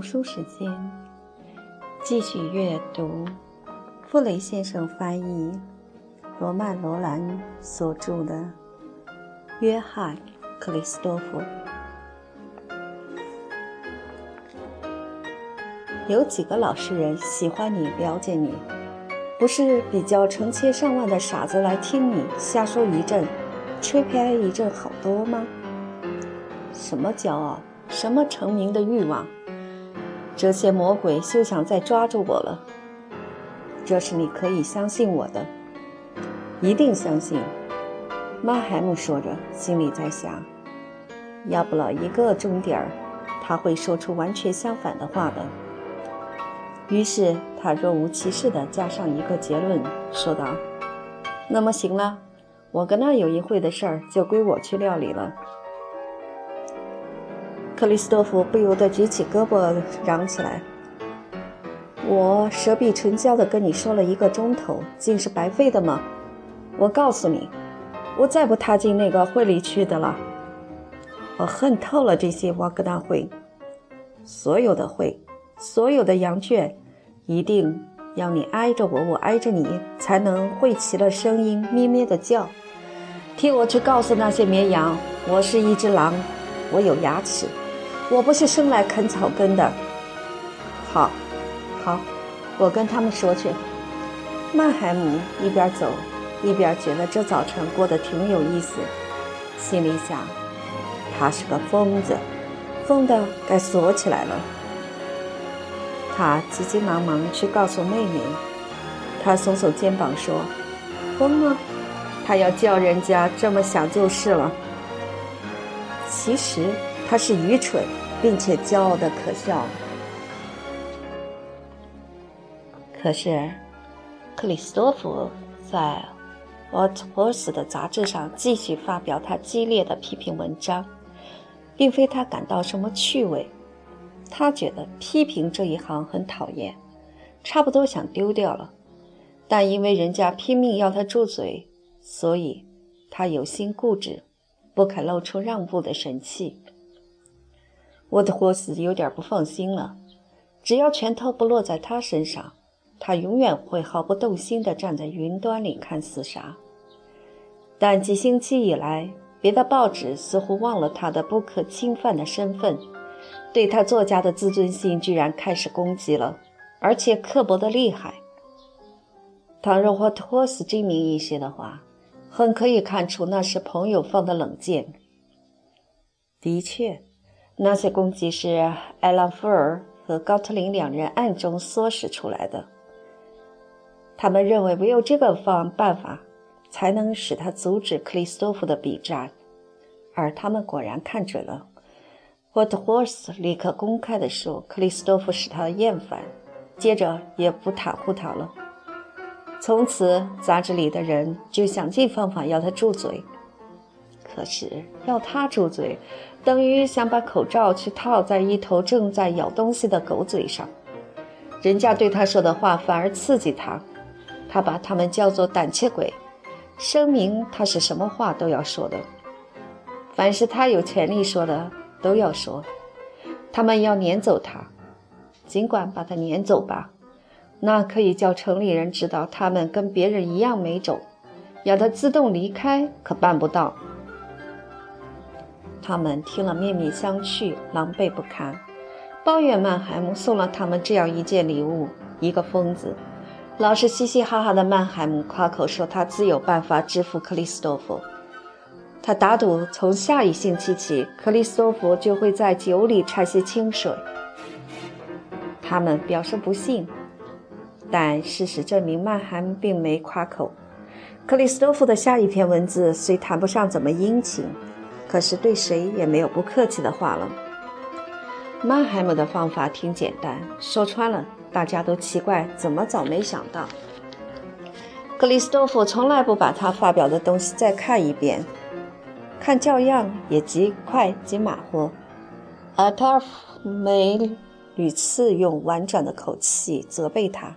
读书时间，继续阅读傅雷先生翻译、罗曼·罗兰所著的《约翰·克里斯多夫》。有几个老实人喜欢你、了解你，不是比较成千上万的傻子来听你瞎说一阵，吹拍一阵好多吗？什么骄傲？什么成名的欲望？这些魔鬼休想再抓住我了。这是你可以相信我的，一定相信。马海姆说着，心里在想：要不了一个钟点儿，他会说出完全相反的话的。于是他若无其事地加上一个结论，说道：“那么行了，我跟那有一会的事儿就归我去料理了。”克里斯多夫不由得举起胳膊嚷起来：“我舌臂唇焦地跟你说了一个钟头，竟是白费的吗？我告诉你，我再不踏进那个会里去的了。我恨透了这些瓦格纳会，所有的会，所有的羊圈，一定要你挨着我，我挨着你，才能会齐了声音，咩咩的叫。替我去告诉那些绵羊，我是一只狼，我有牙齿。”我不是生来啃草根的。好，好，我跟他们说去。曼海姆一边走，一边觉得这早晨过得挺有意思，心里想：他是个疯子，疯的该锁起来了。他急急忙忙去告诉妹妹，他耸耸肩膀说：“疯吗？他要叫人家这么想就是了。其实他是愚蠢。”并且骄傲的可笑。可是，克里斯多夫在《What Was》的杂志上继续发表他激烈的批评文章，并非他感到什么趣味。他觉得批评这一行很讨厌，差不多想丢掉了。但因为人家拼命要他住嘴，所以他有心固执，不肯露出让步的神气。沃特霍斯有点不放心了，只要拳头不落在他身上，他永远会毫不动心地站在云端里看厮杀。但几星期以来，别的报纸似乎忘了他的不可侵犯的身份，对他作家的自尊心居然开始攻击了，而且刻薄得厉害。倘若沃特霍斯精明一些的话，很可以看出那是朋友放的冷箭。的确。那些攻击是艾拉夫尔和高特林两人暗中唆使出来的。他们认为唯有这个方办法，才能使他阻止克里斯托夫的笔战，而他们果然看准了。霍特霍斯立刻公开地说：“克里斯托夫使他厌烦。”接着也不袒护他了。从此，杂志里的人就想尽方法要他住嘴。可是要他住嘴，等于想把口罩去套在一头正在咬东西的狗嘴上。人家对他说的话反而刺激他，他把他们叫做胆怯鬼，声明他是什么话都要说的，凡是他有权利说的都要说。他们要撵走他，尽管把他撵走吧，那可以叫城里人知道他们跟别人一样没种。要他自动离开，可办不到。他们听了面面相觑，狼狈不堪，抱怨曼海姆送了他们这样一件礼物。一个疯子，老是嘻嘻哈哈的曼海姆夸口说他自有办法制服克里斯多夫。他打赌从下一星期起，克里斯多夫就会在酒里掺些清水。他们表示不信，但事实证明曼海姆并没夸口。克里斯多夫的下一篇文字虽谈不上怎么殷勤。可是对谁也没有不客气的话了。曼海姆的方法挺简单，说穿了，大家都奇怪怎么早没想到。克里斯多夫从来不把他发表的东西再看一遍，看教样也极快极马虎。阿塔夫梅屡次用婉转的口气责备他，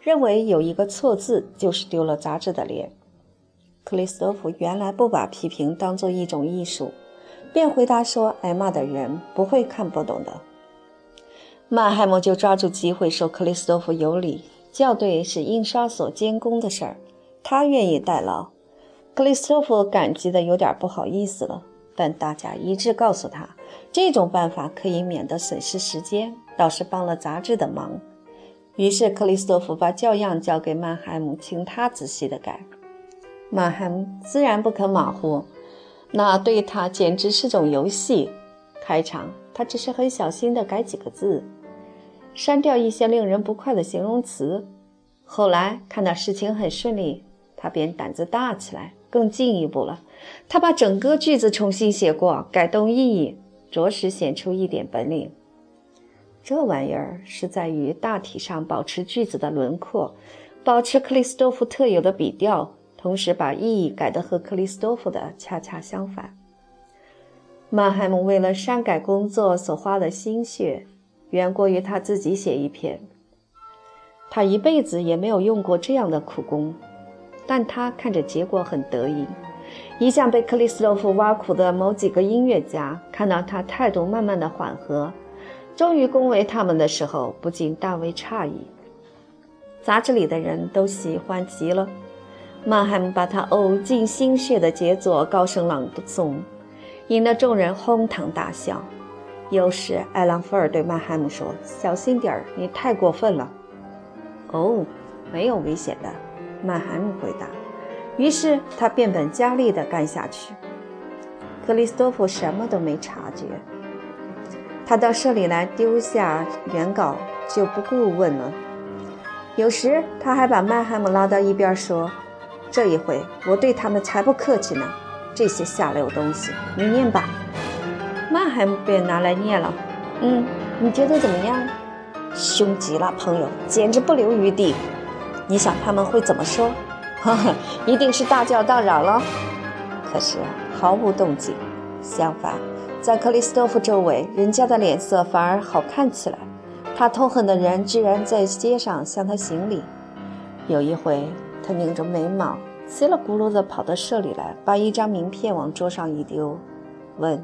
认为有一个错字就是丢了杂志的脸。克里斯托夫原来不把批评当作一种艺术，便回答说：“挨骂的人不会看不懂的。”曼海姆就抓住机会说克里斯托夫有理，校对是印刷所监工的事儿，他愿意代劳。克里斯托弗感激的有点不好意思了，但大家一致告诉他，这种办法可以免得损失时间，倒是帮了杂志的忙。于是克里斯托弗把教样交给曼海姆，请他仔细的改。曼海姆自然不肯马虎，那对他简直是种游戏。开场他只是很小心的改几个字。删掉一些令人不快的形容词。后来看到事情很顺利，他便胆子大起来，更进一步了。他把整个句子重新写过，改动意义，着实显出一点本领。这玩意儿是在于大体上保持句子的轮廓，保持克里斯多夫特有的笔调，同时把意义改得和克里斯多夫的恰恰相反。曼海姆为了删改工作所花的心血。远过于他自己写一篇，他一辈子也没有用过这样的苦功，但他看着结果很得意。一向被克里斯托夫挖苦的某几个音乐家看到他态度慢慢的缓和，终于恭维他们的时候，不禁大为诧异。杂志里的人都喜欢极了，曼海姆把他呕尽心血的杰作高声朗诵，引得众人哄堂大笑。有时，艾朗菲尔对曼海姆说：“小心点儿，你太过分了。”“哦，没有危险的。”曼海姆回答。于是他变本加厉地干下去。克里斯托夫什么都没察觉。他到社里来丢下原稿，就不顾问了。有时他还把曼海姆拉到一边说：“这一回我对他们才不客气呢，这些下流东西，你念吧。”曼海姆被拿来念了，嗯，你觉得怎么样？凶极了，朋友，简直不留余地。你想他们会怎么说？呵呵，一定是大叫大嚷了。可是毫无动静，相反，在克里斯托夫周围，人家的脸色反而好看起来。他痛恨的人居然在街上向他行礼。有一回，他拧着眉毛，呲了咕噜地跑到社里来，把一张名片往桌上一丢，问。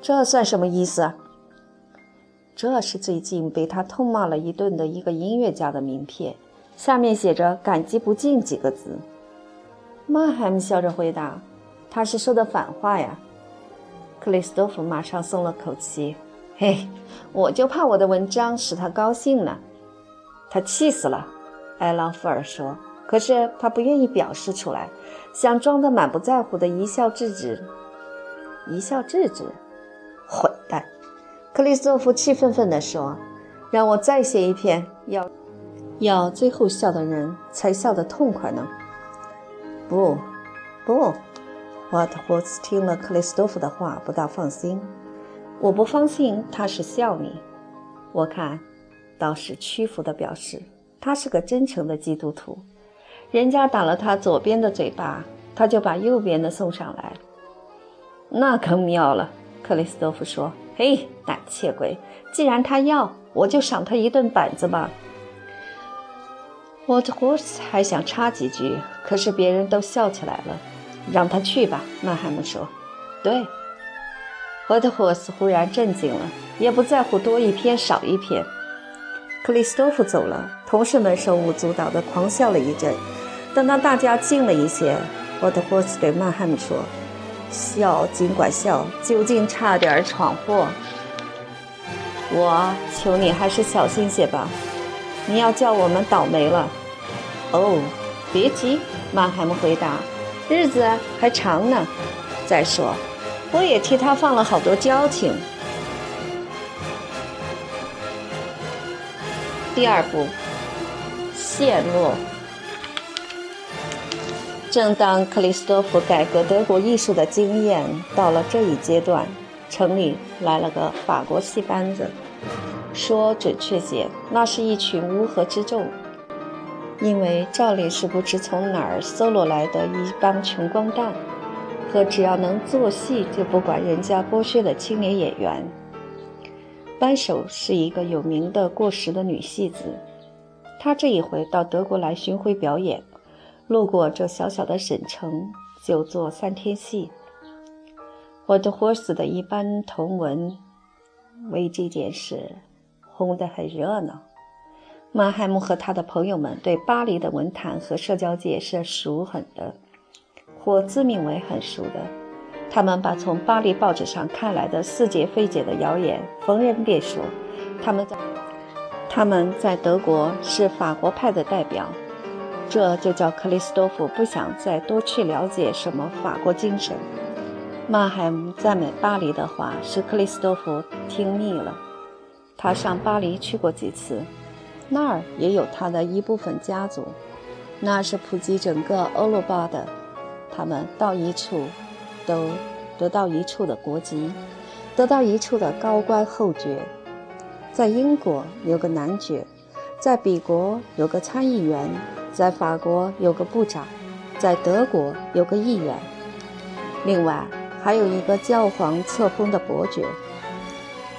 这算什么意思？这是最近被他痛骂了一顿的一个音乐家的名片，下面写着“感激不尽”几个字。曼海姆笑着回答：“他是说的反话呀。”克里斯多夫马上松了口气：“嘿，我就怕我的文章使他高兴呢。”他气死了，埃朗福尔说。可是他不愿意表示出来，想装得满不在乎的一笑置之。一笑置之。混蛋！克里斯托夫气愤愤地说：“让我再写一篇，要要最后笑的人才笑得痛快呢。”不，不，瓦特霍斯听了克里斯托夫的话，不大放心。我不放心他是笑你，我看倒是屈服的表示。他是个真诚的基督徒，人家打了他左边的嘴巴，他就把右边的送上来，那可妙了。克里斯多夫说：“嘿，胆怯鬼！既然他要，我就赏他一顿板子吧。”沃特霍斯还想插几句，可是别人都笑起来了。让他去吧，曼海姆说。“对。”沃特霍斯忽然震惊了，也不在乎多一篇少一篇。克里斯多夫走了，同事们手舞足蹈地狂笑了一阵。等到大家静了一些，沃特霍斯对曼海姆说。笑，尽管笑，究竟差点闯祸。我求你还是小心些吧，你要叫我们倒霉了。哦，别急，曼海姆回答，日子还长呢。再说，我也替他放了好多交情。第二步，陷落。正当克里斯多夫改革德国艺术的经验到了这一阶段，城里来了个法国戏班子。说准确些，那是一群乌合之众，因为照例是不知从哪儿搜罗来的一帮穷光蛋，和只要能做戏就不管人家剥削的青年演员。班首是一个有名的过时的女戏子，她这一回到德国来巡回表演。路过这小小的省城，就做三天戏。沃特霍斯的一般同文为这件事轰得很热闹。马海姆和他的朋友们对巴黎的文坛和社交界是熟很的，或自命为很熟的。他们把从巴黎报纸上看来的似解非解的谣言逢人便说。他们在他们在德国是法国派的代表，这就叫克里斯多夫不想再多去了解什么法国精神。曼海姆赞美巴黎的话使克里斯多夫听腻了。他上巴黎去过几次。那儿也有他的一部分家族，那是普及整个欧罗巴的。他们到一处，都得到一处的国籍，得到一处的高官厚爵。在英国有个男爵，在比国有个参议员，在法国有个部长，在德国有个议员，另外还有一个教皇册封的伯爵。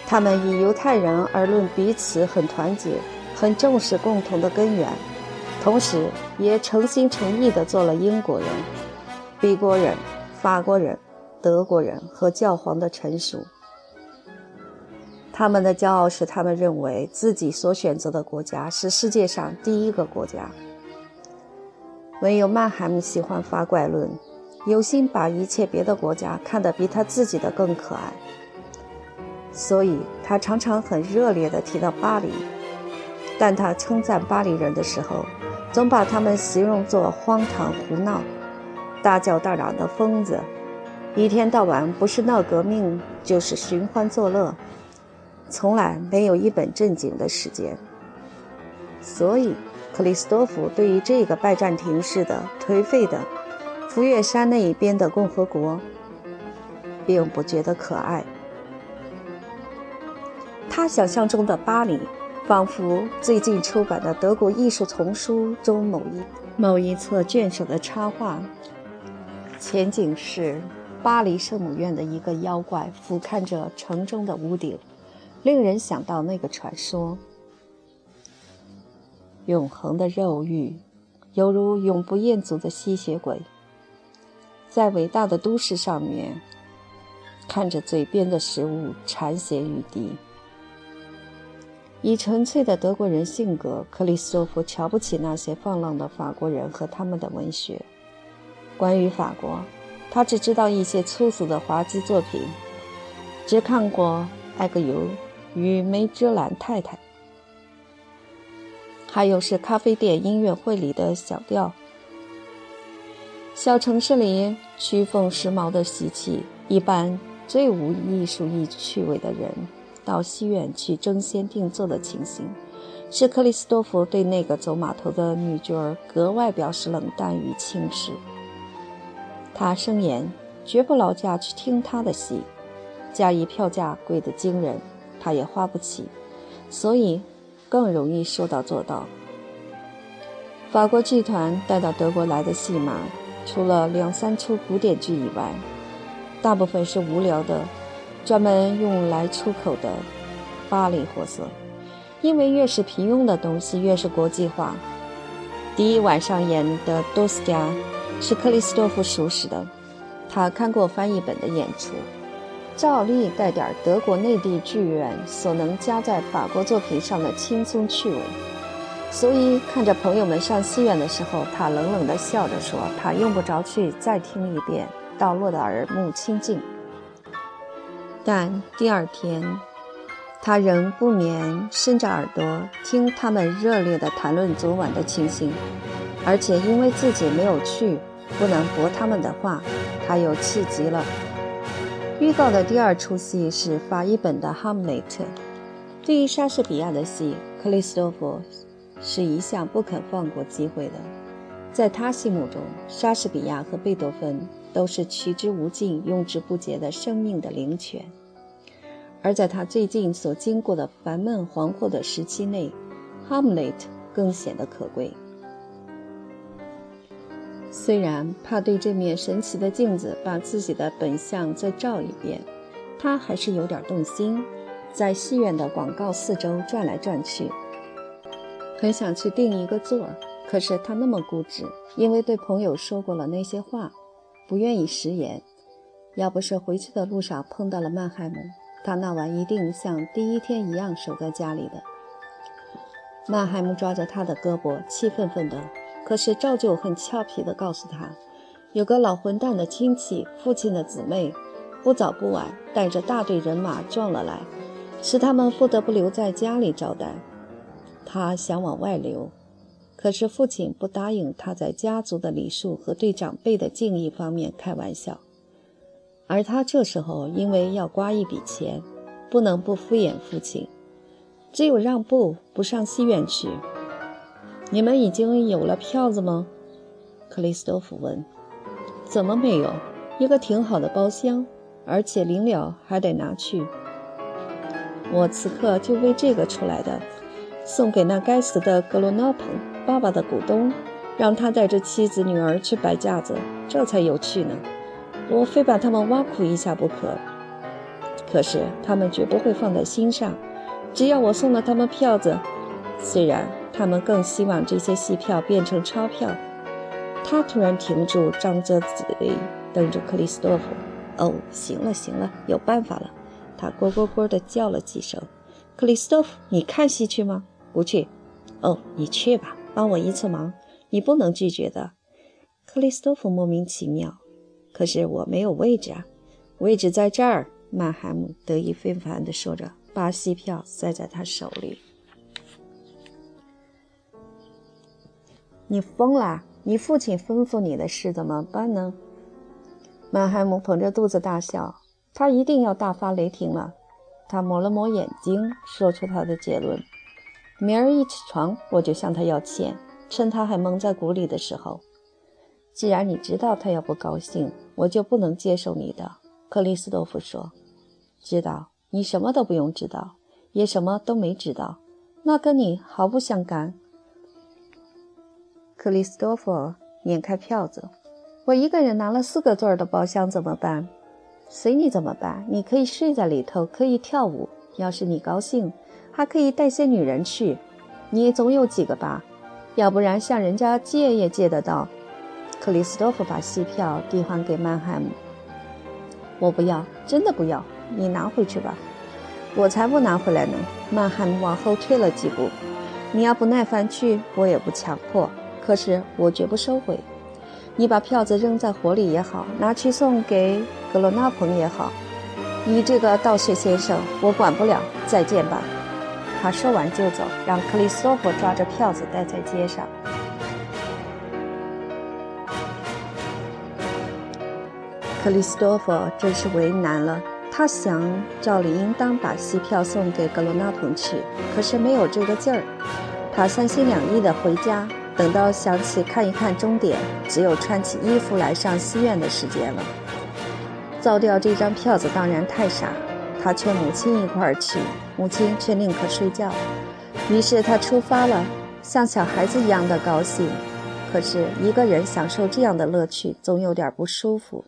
他们以犹太人而论，彼此很团结。很重视共同的根源，同时也诚心诚意地做了英国人、比国人、法国人、德国人和教皇的臣属。他们的骄傲使他们认为自己所选择的国家是世界上第一个国家。唯有曼海姆喜欢发怪论，有心把一切别的国家看得比他自己的更可爱，所以他常常很热烈地提到巴黎。但他称赞巴黎人的时候，总把他们形容作荒唐胡闹、大叫大嚷的疯子，一天到晚不是闹革命就是寻欢作乐，从来没有一本正经的时间。所以，克里斯多夫对于这个拜占庭式的颓废的福岳山那一边的共和国，并不觉得可爱。他想象中的巴黎。仿佛最近出版的德国艺术丛书中某一某一册卷首的插画，前景是巴黎圣母院的一个妖怪俯瞰着城中的屋顶，令人想到那个传说：永恒的肉欲，犹如永不厌足的吸血鬼，在伟大的都市上面，看着嘴边的食物馋涎欲滴。以纯粹的德国人性格，克里斯托弗瞧不起那些放浪的法国人和他们的文学。关于法国，他只知道一些粗俗的滑稽作品，只看过《艾格尤》与《梅哲兰太太》，还有是咖啡店音乐会里的小调。小城市里曲风时髦的习气，一般最无艺术意趣味的人。到戏院去争先定做的情形，是克里斯多夫对那个走马头的女角儿格外表示冷淡与轻视。他声言绝不劳驾去听他的戏，加一票价贵得惊人，他也花不起，所以更容易说到做到。法国剧团带到德国来的戏码，除了两三出古典剧以外，大部分是无聊的。专门用来出口的巴黎货色，因为越是平庸的东西，越是国际化。第一晚上演的多斯加是克里斯多夫熟识的，他看过翻译本的演出，照例带点德国内地剧院所能加在法国作品上的轻松趣味。所以看着朋友们上戏院的时候，他冷冷地笑着说：“他用不着去再听一遍，到落得耳目清净。”但第二天，他仍不免伸着耳朵听他们热烈地谈论昨晚的情形，而且因为自己没有去，不能驳他们的话，他又气极了。预告的第二出戏是法译本的《哈姆雷特》。对于莎士比亚的戏，克里斯托弗是一向不肯放过机会的。在他心目中，莎士比亚和贝多芬。都是取之无尽、用之不竭的生命的灵泉，而在他最近所经过的烦闷惶惑的时期内，哈姆雷特更显得可贵。虽然怕对这面神奇的镜子把自己的本相再照一遍，他还是有点动心，在戏院的广告四周转来转去，很想去订一个座儿。可是他那么固执，因为对朋友说过了那些话。不愿意食言，要不是回去的路上碰到了曼海姆，他那晚一定像第一天一样守在家里的。曼海姆抓着他的胳膊，气愤愤的，可是照旧很俏皮地告诉他，有个老混蛋的亲戚，父亲的姊妹，不早不晚带着大队人马撞了来，使他们不得不留在家里招待。他想往外流，可是父亲不答应他在家族的礼数和对长辈的敬意方面开玩笑。而他这时候因为要刮一笔钱，不能不敷衍父亲，只有让步不上戏院去。你们已经有了票子吗？克里斯多夫问。怎么没有？一个挺好的包厢，而且临了还得拿去。我此刻就为这个出来的，送给那该死的格罗纳彭爸爸的股东，让他带着妻子女儿去摆架子，这才有趣呢。我非把他们挖苦一下不可，可是他们绝不会放在心上。只要我送了他们票子，虽然他们更希望这些戏票变成钞票。他突然停住，张着嘴瞪着克里斯多夫。哦，行了行了，有办法了。他咕咕咕地叫了几声。克里斯多夫，你看戏去吗？不去。哦，你去吧，帮我一次忙，你不能拒绝的。克里斯多夫莫名其妙。可是我没有位置啊，位置在这儿。曼海姆得意非凡地说着，把戏票塞在他手里。你疯了？你父亲吩咐你的事怎么办呢？曼海姆捧着肚子大笑，他一定要大发雷霆了。他抹了抹眼睛，说出他的结论：明儿一起床，我就向他要钱，趁他还蒙在鼓里的时候。既然你知道他要不高兴，我就不能接受你的。”克里斯多夫说。“知道？你什么都不用知道，也什么都没知道，那跟你毫不相干。”克里斯多夫捻开票子：“我一个人拿了四个座的包厢怎么办？随你怎么办。你可以睡在里头，可以跳舞，要是你高兴，还可以带些女人去。你总有几个吧？要不然向人家借也借得到。”克里斯多夫把戏票递还给曼海姆。我不要，真的不要，你拿回去吧。我才不拿回来呢。曼海姆往后退了几步。你要不耐烦去，我也不强迫。可是我绝不收回。你把票子扔在火里也好，拿去送给格罗纳彭也好。你这个道学先生，我管不了。再见吧。他说完就走，让克里斯托夫抓着票子待在街上。克里斯托夫真是为难了。他想，照理应当把戏票送给格罗纳彭去，可是没有这个劲儿。他三心两意地回家，等到想起看一看终点，只有穿起衣服来上戏院的时间了。造掉这张票子当然太傻。他劝母亲一块儿去，母亲却宁可睡觉。于是他出发了，像小孩子一样的高兴。可是一个人享受这样的乐趣，总有点不舒服。